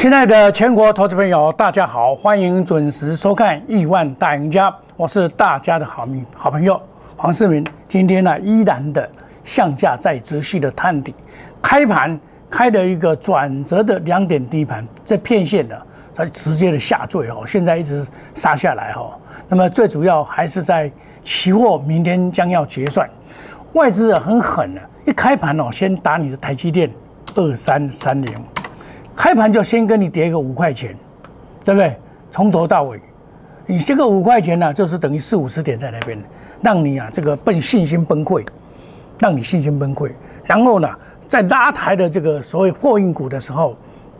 亲爱的全国投资朋友，大家好，欢迎准时收看《亿万大赢家》，我是大家的好朋好朋友黄世明。今天呢，依然的向下在持续的探底，开盘开了一个转折的两点低盘，这片线呢，它直接的下坠哦，现在一直杀下来哈。那么最主要还是在期货明天将要结算，外资啊很狠啊，一开盘哦，先打你的台积电二三三零。开盘就先跟你跌个五块钱，对不对？从头到尾，你这个五块钱呢，就是等于四五十点在那边，让你啊这个崩信心崩溃，让你信心崩溃。然后呢，在拉抬的这个所谓货运股的时候，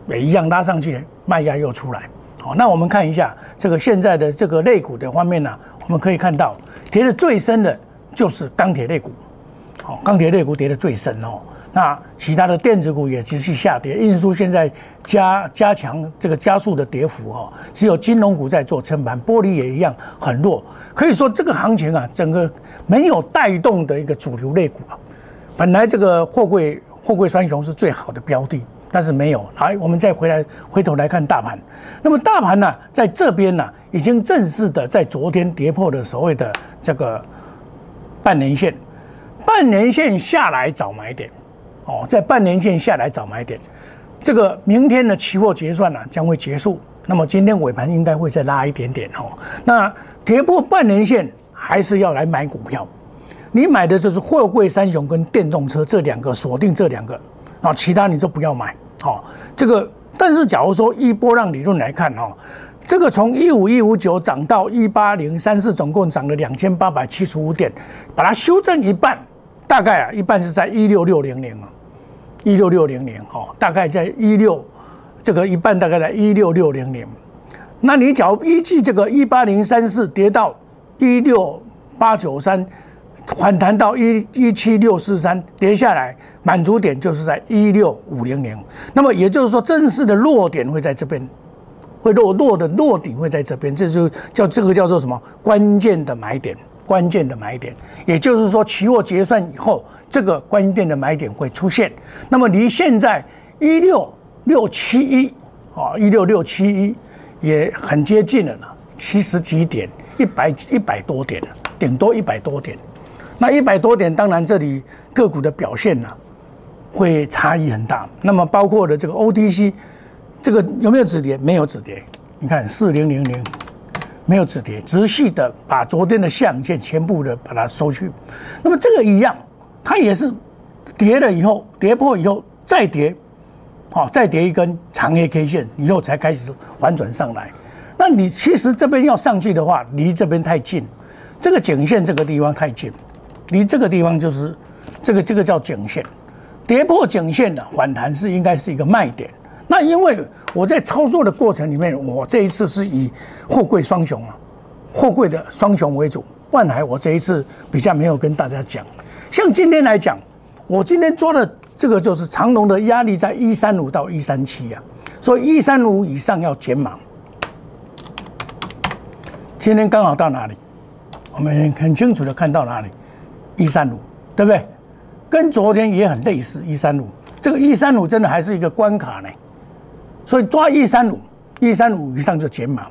也一样拉上去，卖压又出来。好，那我们看一下这个现在的这个类股的方面呢，我们可以看到跌的最深的就是钢铁类股，好，钢铁类股跌的最深哦。那其他的电子股也持续下跌，运输现在加加强这个加速的跌幅哈，只有金融股在做撑盘，玻璃也一样很弱，可以说这个行情啊，整个没有带动的一个主流类股啊。本来这个货柜货柜双雄是最好的标的，但是没有。来，我们再回来回头来看大盘，那么大盘呢，在这边呢，已经正式的在昨天跌破了所谓的这个半年线，半年线下来找买点。哦，在半年线下来找买点，这个明天的期货结算呢将会结束，那么今天尾盘应该会再拉一点点哦。那跌破半年线还是要来买股票，你买的就是货柜三雄跟电动车这两个，锁定这两个啊，其他你就不要买。哦，这个但是假如说一波浪理论来看哦，这个从一五一五九涨到一八零三四，总共涨了两千八百七十五点，把它修正一半。大概啊，一半是在一六六零零啊，一六六零年哈，大概在一六，这个一半大概在一六六零年。那你假如依据这个一八零三四跌到一六八九三，反弹到一一七六四三跌下来，满足点就是在一六五零年。那么也就是说，正式的落点会在这边，会落落的落顶会在这边，这就叫这个叫做什么关键的买点。关键的买点，也就是说，期货结算以后，这个关键的买点会出现。那么离现在一六六七一啊，一六六七一也很接近了呢，七十几点，一百一百多点，顶多一百多点。那一百多点，当然这里个股的表现呢，会差异很大。那么包括的这个 OTC，这个有没有止跌？没有止跌。你看四零零零。没有止跌，仔细的把昨天的下影线全部的把它收去。那么这个一样，它也是跌了以后，跌破以后再跌，好，再跌一根长黑 K 线以后才开始反转上来。那你其实这边要上去的话，离这边太近，这个颈线这个地方太近，离这个地方就是这个这个叫颈线，跌破颈线的反弹是应该是一个卖点。那因为我在操作的过程里面，我这一次是以货柜双雄啊，货柜的双雄为主。万海我这一次比较没有跟大家讲，像今天来讲，我今天抓的这个就是长龙的压力在一三五到一三七啊，所以一三五以上要减码。今天刚好到哪里？我们很清楚的看到哪里？一三五，对不对？跟昨天也很类似，一三五。这个一三五真的还是一个关卡呢。所以抓一三五，一三五以上就减码。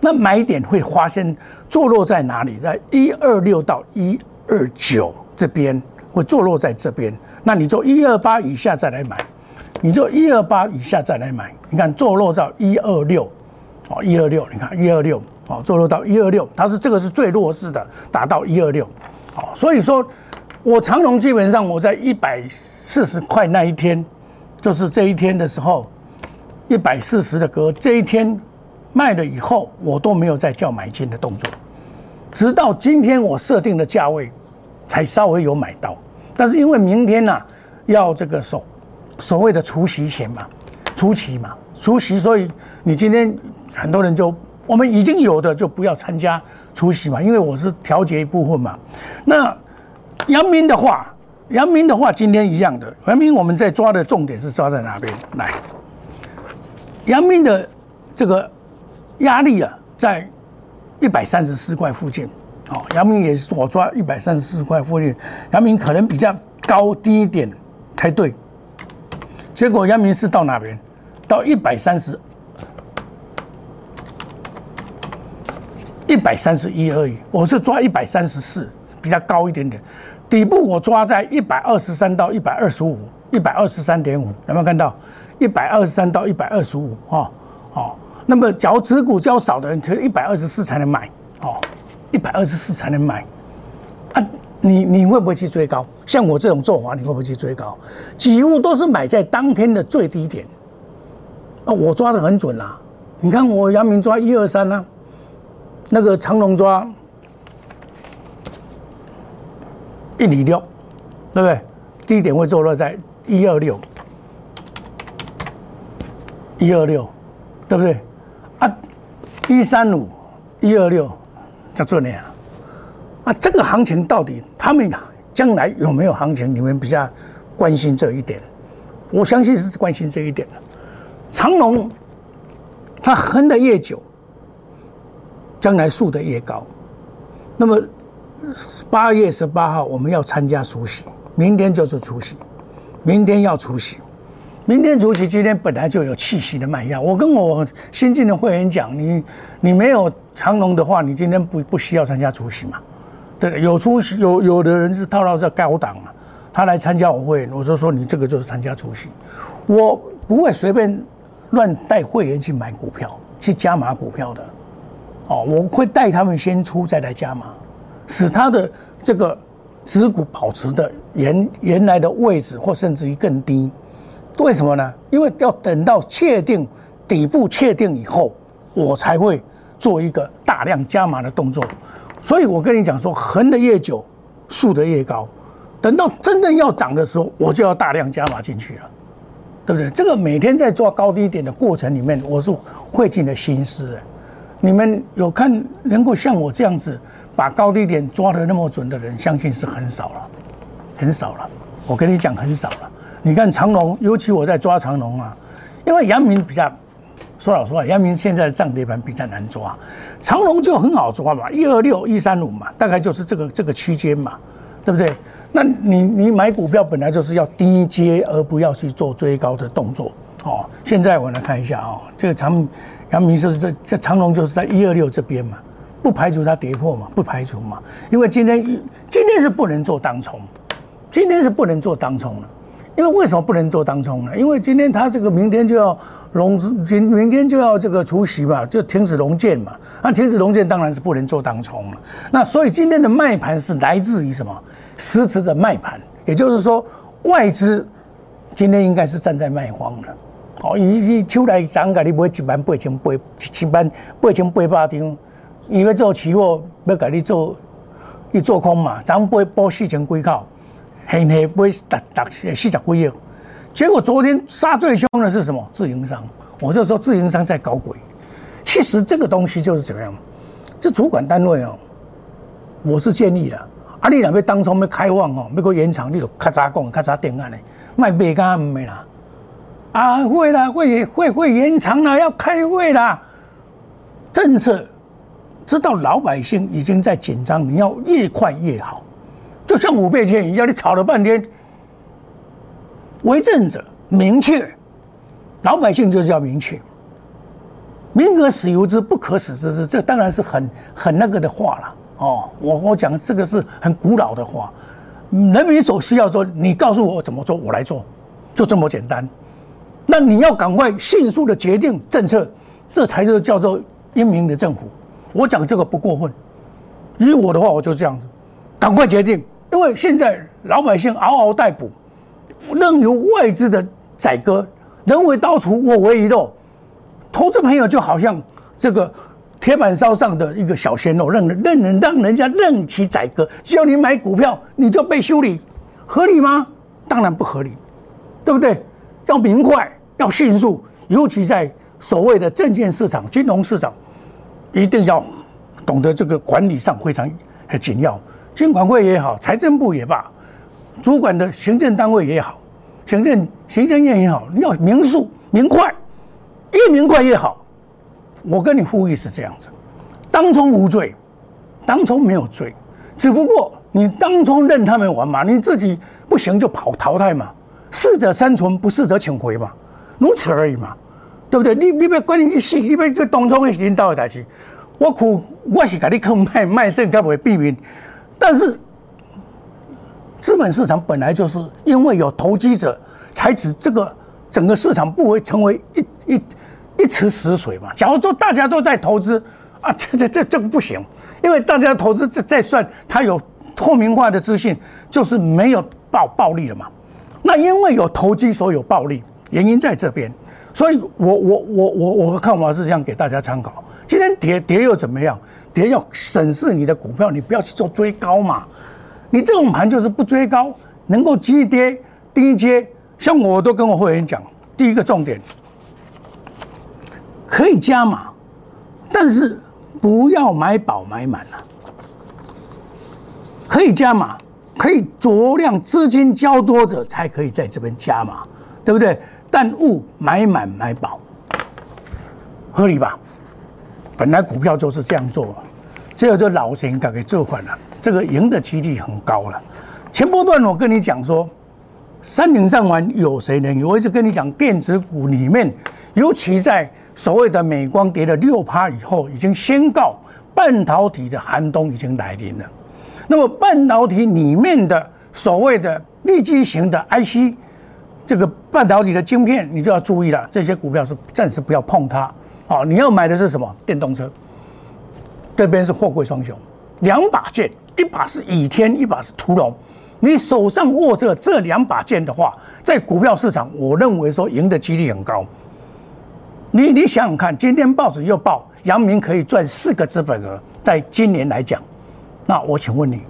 那买点会发现坐落在哪里？在一二六到一二九这边，会坐落在这边。那你做一二八以下再来买，你做一二八以下再来买。你看坐落到一二六，哦，一二六，你看一二六，哦，坐落到一二六，它是这个是最弱势的，达到一二六，哦，所以说我长龙基本上我在一百四十块那一天，就是这一天的时候。一百四十的歌，这一天卖了以后，我都没有再叫买进的动作，直到今天我设定的价位，才稍微有买到。但是因为明天呢，要这个所所谓的除夕前嘛，除夕嘛，除夕，所以你今天很多人就我们已经有的就不要参加除夕嘛，因为我是调节一部分嘛。那阳明的话，阳明的话，今天一样的，阳明我们在抓的重点是抓在哪边来？阳明的这个压力啊在一百三十四块附近。哦阳明也是我抓一百三十四块附近。阳明可能比较高低一点才对。结果阳明是到哪边？到一百三十一百三十一而已。我是抓一百三十四比较高一点点。底部我抓在一百二十三到一百二十五一百二十三点五有没有看到？一百二十三到一百二十五，哈，好。那么，假如持股较少的人，只一百二十四才能买，哦，一百二十四才能买。啊，你你会不会去追高？像我这种做法，你会不会去追高？几乎都是买在当天的最低点。啊，我抓的很准啦。你看我阳明抓一二三呢，那个长龙抓一里六，对不对？低点会坐落在一二六，一二六，对不对？啊，一三五，一二六，叫做那样。啊，这个行情到底他们将来有没有行情？你们比较关心这一点，我相信是关心这一点的。长龙，它横的越久，将来竖的越高。那么八月十八号我们要参加除夕，明天就是除夕，明天要除夕。明天除夕，今天本来就有气息的卖压。我跟我新进的会员讲，你你没有长龙的话，你今天不不需要参加除夕嘛？对，有出息有有的人是套到这高档啊，他来参加我会，我就说你这个就是参加除夕，我不会随便乱带会员去买股票，去加码股票的，哦，我会带他们先出再来加码，使他的这个持股保持的原原来的位置或甚至于更低。为什么呢？因为要等到确定底部确定以后，我才会做一个大量加码的动作。所以我跟你讲说，横的越久，竖的越高。等到真正要涨的时候，我就要大量加码进去了，对不对？这个每天在抓高低点的过程里面，我是费尽了心思。你们有看能够像我这样子把高低点抓得那么准的人，相信是很少了，很少了。我跟你讲，很少了。你看长龙，尤其我在抓长龙啊，因为阳明比较说老实话，阳明现在的涨跌盘比较难抓，长龙就很好抓嘛，一二六一三五嘛，大概就是这个这个区间嘛，对不对？那你你买股票本来就是要低阶，而不要去做追高的动作哦。现在我来看一下哦，这个长阳明就是在这长龙就是在一二六这边嘛，不排除它跌破嘛，不排除嘛，因为今天今天是不能做当冲，今天是不能做当冲的。因为为什么不能做当冲呢？因为今天它这个明天就要龙，明明天就要这个除夕嘛，就停止龙剑嘛。那停止龙剑当然是不能做当冲了。那所以今天的卖盘是来自于什么？实质的卖盘，也就是说外资今天应该是站在卖方的。哦，伊伊出来涨价，你买一万八千八，一千八千八百张，伊要做期货，要给你做，你做空嘛，涨八八四千几口。黑黑买达达四十几亿，结果昨天杀最凶的是什么？自营商，我就说自营商在搞鬼。其实这个东西就是怎么样？这主管单位哦，我是建议的，啊，你两边当初要开放哦，要个延长，你就咔嚓讲，咔嚓定案嘞，卖别干唔没啦，啊会啦，会会会延长啦，要开会啦。政策知道老百姓已经在紧张，你要越快越好。就像五倍券一样，你吵了半天，为政者明确，老百姓就是要明确，民可使由之，不可使之之，这当然是很很那个的话了。哦，我我讲这个是很古老的话，人民所需要做，你告诉我怎么做，我来做，就这么简单。那你要赶快迅速的决定政策，这才是叫做英明的政府。我讲这个不过分，以我的话，我就这样子，赶快决定。因为现在老百姓嗷嗷待哺，任由外资的宰割，人为刀俎，我为鱼肉。投资朋友就好像这个铁板烧上的一个小鲜肉，任任人让人家任其宰割。只要你买股票，你就被修理，合理吗？当然不合理，对不对？要明快，要迅速，尤其在所谓的证券市场、金融市场，一定要懂得这个管理上非常很紧要。监管会也好，财政部也罢，主管的行政单位也好，行政行政院也好，你要明速明快，越明快越好。我跟你呼吁是这样子：当冲无罪，当冲没有罪，只不过你当冲任他们玩嘛，你自己不行就跑淘汰嘛，适者生存，不适者请回嘛，如此而已嘛，对不对？你你别关你去死，你别就当冲是领导的代志。我苦我是给你坑卖卖肾，该不会避免？但是资本市场本来就是因为有投机者，才使这个整个市场不会成为一一一池死水嘛。假如说大家都在投资啊，这这这这个不行，因为大家投资在在算，它有透明化的资讯，就是没有暴暴利了嘛。那因为有投机，所以有暴利，原因在这边。所以我我我我我的看法是这样，给大家参考。今天跌跌又怎么样？跌要审视你的股票，你不要去做追高嘛。你这种盘就是不追高，能够低跌低接。像我都跟我会员讲，第一个重点可以加码，但是不要买饱买满了。可以加码，可以酌量资金较多者才可以在这边加码，对不对？但勿买满买饱，合理吧？本来股票就是这样做，只有这老钱敢给做反了，这个赢的几率很高了。前波段我跟你讲说，山顶上玩有谁能赢？我一直跟你讲，电子股里面，尤其在所谓的美光跌了六趴以后，已经宣告半导体的寒冬已经来临了。那么半导体里面的所谓的立基型的 IC，这个半导体的晶片，你就要注意了，这些股票是暂时不要碰它。好，你要买的是什么？电动车。这边是货柜双雄，两把剑，一把是倚天，一把是屠龙。你手上握着这两把剑的话，在股票市场，我认为说赢的几率很高。你你想想看，今天报纸又报，阳明可以赚四个资本额，在今年来讲，那我请问你，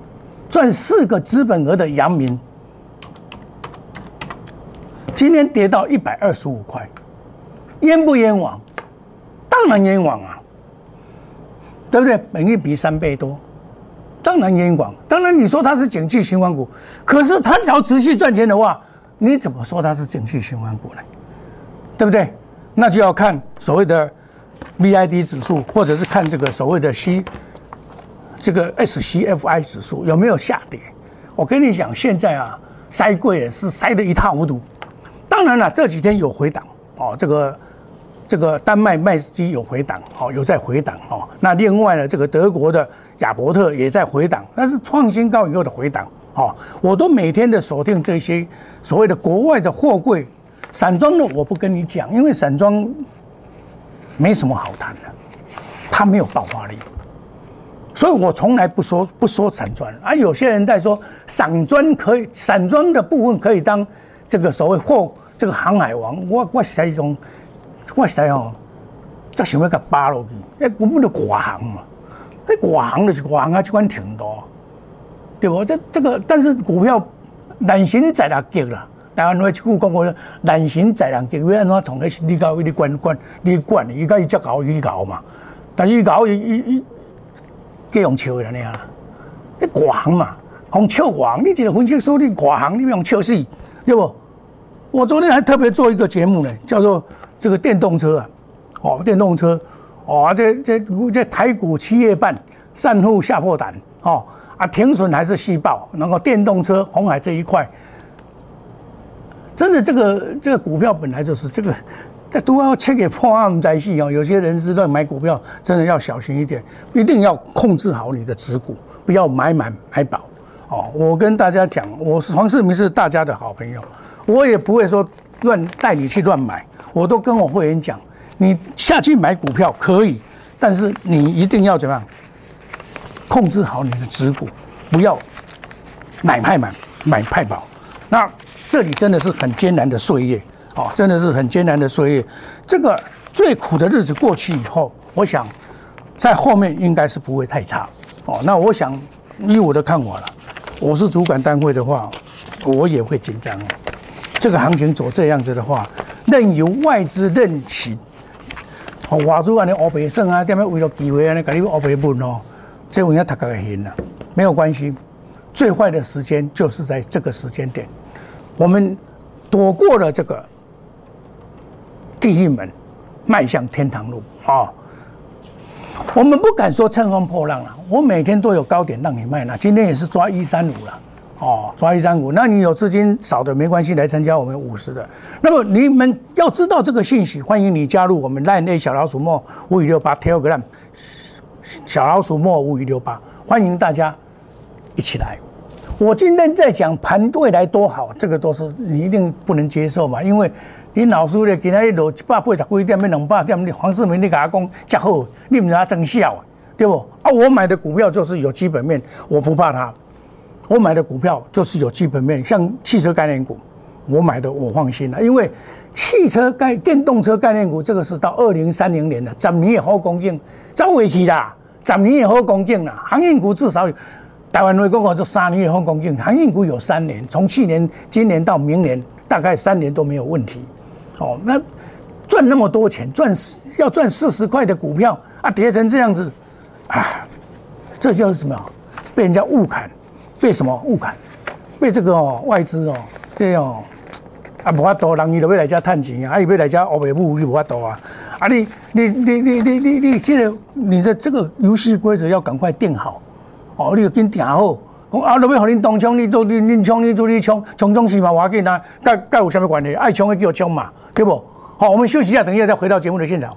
赚四个资本额的阳明，今天跌到一百二十五块，冤不冤枉？当然冤枉啊，对不对？本益比三倍多，当然冤枉。当然你说它是景气循环股，可是它只要持续赚钱的话，你怎么说它是景气循环股呢？对不对？那就要看所谓的 VID 指数，或者是看这个所谓的 C 这个 SCFI 指数有没有下跌。我跟你讲，现在啊，塞柜是塞得一塌糊涂。当然了，这几天有回档哦，这个。这个丹麦麦斯基有回档，好有在回档哦。那另外呢，这个德国的亚伯特也在回档，但是创新高以后的回档，哦，我都每天的锁定这些所谓的国外的货柜散装的，我不跟你讲，因为散装没什么好谈的，它没有爆发力，所以我从来不说不说散装。而有些人在说散装可以，散装的部分可以当这个所谓货这个航海王，我我是一种。我实哦，则想要甲扒落去，哎，我们的国行嘛，那国行就是国行啊，这款挺多，对不？这这个，但是股票难行在六级啦。台湾话一句讲过，难行在六级，要安怎从那你搞你管管你管，伊甲伊只搞伊搞嘛，但伊搞伊伊伊，计用笑的呢啊，那国行嘛，用笑国行，你一个分析师你国行，你用笑死，对不？我昨天还特别做一个节目呢，叫做。这个电动车啊，哦，电动车，哦，这这这台股七月半散户吓破胆，哦啊，停损还是细爆，然后电动车红海这一块，真的这个这个股票本来就是这个，这都要切给破案在戏哦。有些人是在买股票，真的要小心一点，一定要控制好你的持股，不要买满买饱。哦，我跟大家讲，我是黄世明，是大家的好朋友，我也不会说乱带你去乱买。我都跟我会员讲，你下去买股票可以，但是你一定要怎么样？控制好你的持股，不要买派满，买派饱。那这里真的是很艰难的岁月哦，真的是很艰难的岁月。这个最苦的日子过去以后，我想在后面应该是不会太差哦。那我想以我的看法了，我是主管单位的话，我也会紧张。这个行情走这样子的话。任由外资任起，哦，外资安尼乌白算啊，点样为了机会安尼，给你乌白问哦，这我要大家个行了，没有关系。最坏的时间就是在这个时间点，我们躲过了这个地狱门，迈向天堂路啊！我们不敢说乘风破浪了，我每天都有高点让你卖了，今天也是抓一三五了。哦，抓一三五，那你有资金少的没关系，来参加我们五十的。那么你们要知道这个信息，欢迎你加入我们 Line 小老鼠莫五五六八 Telegram，小老鼠莫五五六八，欢迎大家一起来。我今天在讲盘未来多好，这个都是你一定不能接受嘛，因为你老师咧今日落一百八十几点，变两百点，你黄世明你给他讲加好，你唔知他真笑，对不？啊，我买的股票就是有基本面，我不怕他。我买的股票就是有基本面，像汽车概念股，我买的我放心了，因为汽车概电动车概念股这个是到二零三零年的，十年也好恭敬，早回去啦，十年也好恭敬啦，航运股至少有。台湾内公告就三年后供应，航运股有三年，从去年、今年到明年，大概三年都没有问题。哦，那赚那么多钱，赚要赚四十块的股票啊，跌成这样子，啊，这就是什么？被人家误砍，被什么误砍？被这个哦外资哦这样啊，无法多，人伊就要来家趁钱啊，啊，伊要来家乌白布，伊无法多啊。啊，你你你你你你你现在你的这个游戏规则要赶快定好。哦，你要紧定好，讲啊，要要互恁当冲，你做你恁冲，你做你冲，冲冲是嘛，要紧啊，甲甲有啥物关系？爱冲的叫冲嘛，对不？好，我们休息一下，等一下再回到节目的现场。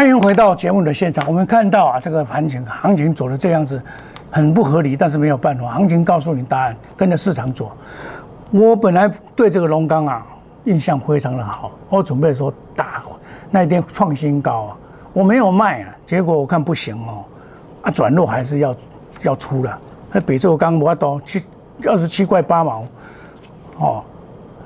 欢迎回到节目的现场。我们看到啊，这个行情行情走的这样子，很不合理，但是没有办法。行情告诉你答案，跟着市场走。我本来对这个龙钢啊印象非常的好，我准备说打那一天创新高啊，我没有卖啊，结果我看不行哦，啊转弱还是要要出了。那北周钢我多七二十七块八毛，哦，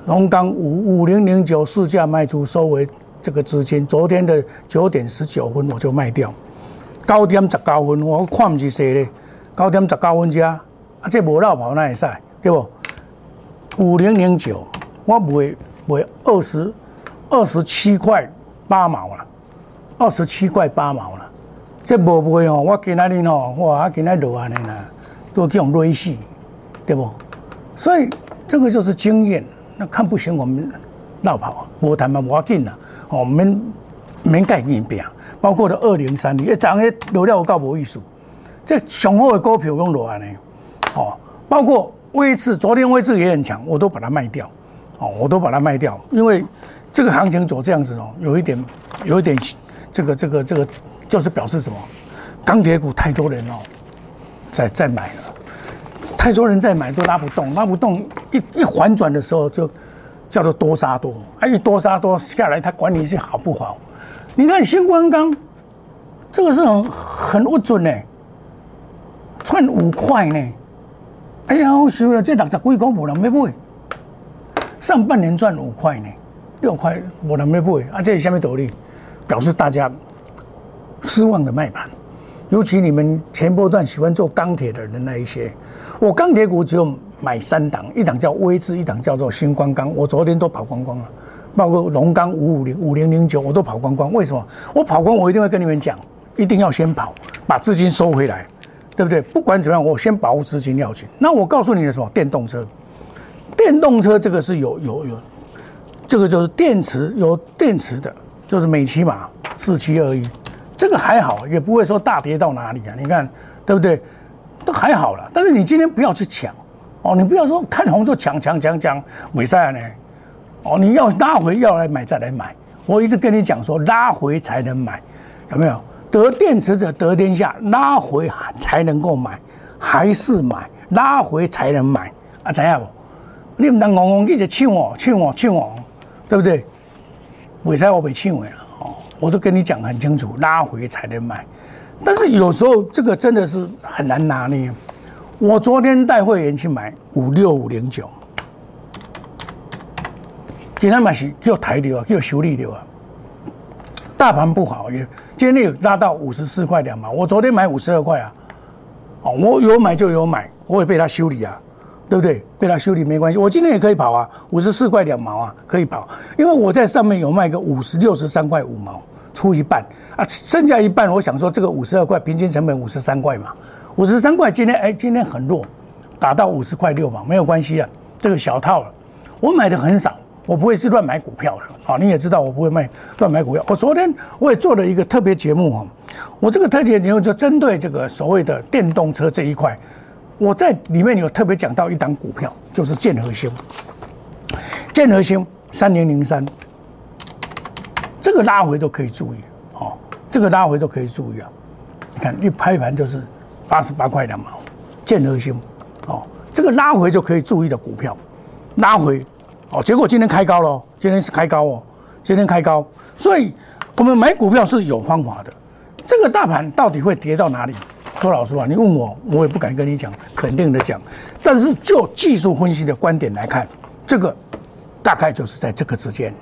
龙钢五五零零九市价卖出收为。这个资金，昨天的九点十九分我就卖掉，九点十九分我看不起谁咧？九点十九分加，啊，这无绕跑那会使，对不？五零零九，我卖卖二十二十七块八毛了，二十七块八毛了，这无卖哦，我今仔日哦，哇，今仔落安尼啦，都叫瑞死，对不？所以这个就是经验，那看不行我们绕跑，无谈嘛，无要紧啦。哦，免免改变变，包括了二零三零，一涨咧落了有够无意思。这雄厚的股票用落安尼，哦，包括位置，昨天位置也很强，我都把它卖掉，哦，我都把它卖掉，因为这个行情走这样子哦，有一点，有一点，这个这个这个，就是表示什么？钢铁股太多人哦，在在买了，太多人在买都拉不动，拉不动，一一反转的时候就。叫做多杀多，啊，一多杀多下来，它管理是好不好？你看新光钢，这个是很很不准呢，赚五块呢。哎呀，我收了这六十几块无人要买，上半年赚五块呢，六块无人要买，啊，这是什么道理？表示大家失望的卖盘，尤其你们前波段喜欢做钢铁的人那一些，我钢铁股只有。买三档，一档叫威智，一档叫做新光钢。我昨天都跑光光了，包括龙钢五五零五零零九，我都跑光光。为什么？我跑光，我一定会跟你们讲，一定要先跑，把资金收回来，对不对？不管怎么样，我先保护资金要紧。那我告诉你的什么？电动车，电动车这个是有有有，这个就是电池有电池的，就是美骑马四七二一，这个还好，也不会说大跌到哪里啊。你看，对不对？都还好了。但是你今天不要去抢。哦，你不要说看红就抢抢抢抢，没赛呢。哦，你要拉回要来买再来买。我一直跟你讲说，拉回才能买，有没有？得电池者得天下，拉回才能够买。还是买，拉回才能买啊？怎样不？你唔当戆戆一直抢我，抢我，抢我，对不对？为啥我被抢的哦，我都跟你讲很清楚，拉回才能买。但是有时候这个真的是很难拿捏。我昨天带会员去买五六五零九，今天买是叫抬流啊，叫修理流啊。大盘不好也，今天有拉到五十四块两毛，我昨天买五十二块啊。哦，我有买就有买，我也被他修理啊，对不对？被他修理没关系，我今天也可以跑啊，五十四块两毛啊，可以跑，因为我在上面有卖个五十六十三块五毛，出一半啊，剩下一半，我想说这个五十二块平均成本五十三块嘛，五十三块今天哎今天很弱，打到五十块六毛没有关系啊，这个小套了，我买的很少。我不会是乱买股票的，好，你也知道我不会卖乱买股票。我昨天我也做了一个特别节目哈，我这个特别节目就针对这个所谓的电动车这一块，我在里面有特别讲到一档股票，就是建和兴，建和兴三零零三，这个拉回都可以注意，哦，这个拉回都可以注意啊，你看一拍盘就是八十八块两毛，建和兴，哦，这个拉回就可以注意的股票，拉回。哦，结果今天开高了，今天是开高哦，今天开高，所以我们买股票是有方法的。这个大盘到底会跌到哪里？说老实话，你问我，我也不敢跟你讲肯定的讲。但是就技术分析的观点来看，这个大概就是在这个之间，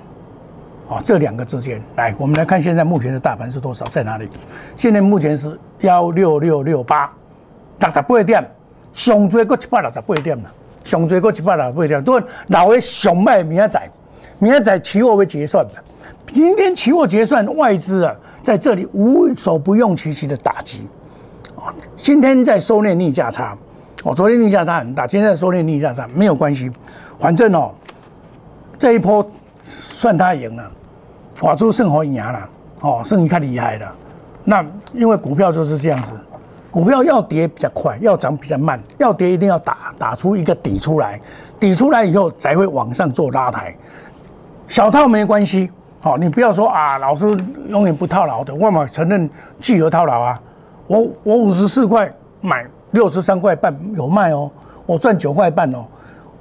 哦，这两个之间。来，我们来看现在目前的大盘是多少，在哪里？现在目前是幺六六六八，六十八点，上最过一百六十八点了。上最过一百六十八点，都老为熊卖明仔载，明仔载期货会结算的。明天期货结算，外资啊在这里无所不用其极的打击啊。今天在收敛逆价差，哦，昨天逆价差很大，今天在收敛逆价差没有关系，反正哦这一波算他赢了，华珠胜好赢了，哦，胜太厉害了。那因为股票就是这样子。股票要跌比较快，要涨比较慢。要跌一定要打打出一个底出来，底出来以后才会往上做拉抬。小套没关系，好，你不要说啊，老师永远不套牢的。我嘛承认聚合套牢啊，我我五十四块买，六十三块半有卖哦，我赚九块半哦。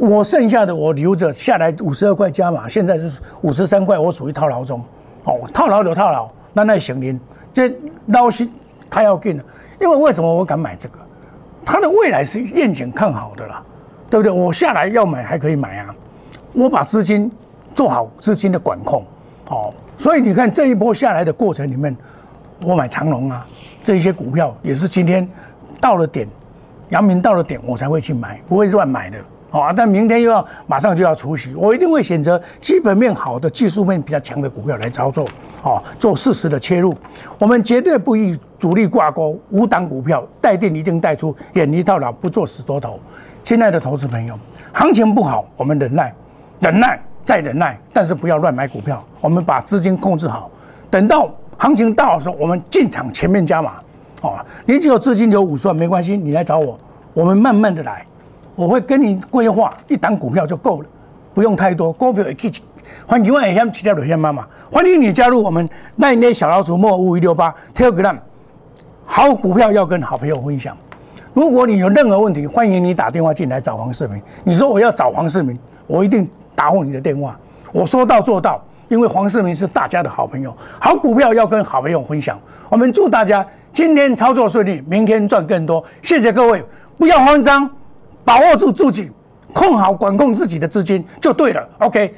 我剩下的我留着下来五十二块加码，现在是五十三块，我属于套牢中。哦，套牢就套牢，那那行您这老是太要紧了。因为为什么我敢买这个？它的未来是愿景看好的啦，对不对？我下来要买还可以买啊，我把资金做好资金的管控，哦，所以你看这一波下来的过程里面，我买长隆啊，这一些股票也是今天到了点，阳明到了点我才会去买，不会乱买的。啊，但明天又要马上就要除息，我一定会选择基本面好的、技术面比较强的股票来操作，哦，做适时的切入。我们绝对不与主力挂钩，无档股票带定一定带出，远离套牢，不做死多头。亲爱的投资朋友，行情不好，我们忍耐，忍耐再忍耐，但是不要乱买股票。我们把资金控制好，等到行情到的时候，我们进场前面加码。哦，你只有资金有五十万没关系，你来找我，我们慢慢的来。我会跟你规划一档股票就够了，不用太多。股票也可以，欢迎也想起条留言妈妈，欢迎你加入我们那年小老鼠莫五一六八 Telegram。好股票要跟好朋友分享。如果你有任何问题，欢迎你打电话进来找黄世明。你说我要找黄世明，我一定答复你的电话。我说到做到，因为黄世明是大家的好朋友。好股票要跟好朋友分享。我们祝大家今天操作顺利，明天赚更多。谢谢各位，不要慌张。把握住自己，控好管控自己的资金就对了。OK。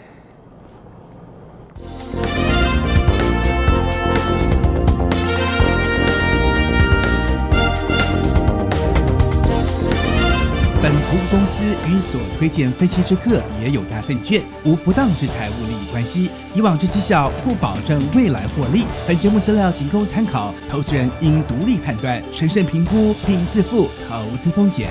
本投资公司与所推荐分期之客也有大证券无不当之财务利益关系，以往之绩效不保证未来获利。本节目资料仅供参考，投资人应独立判断、审慎评估并自负投资风险。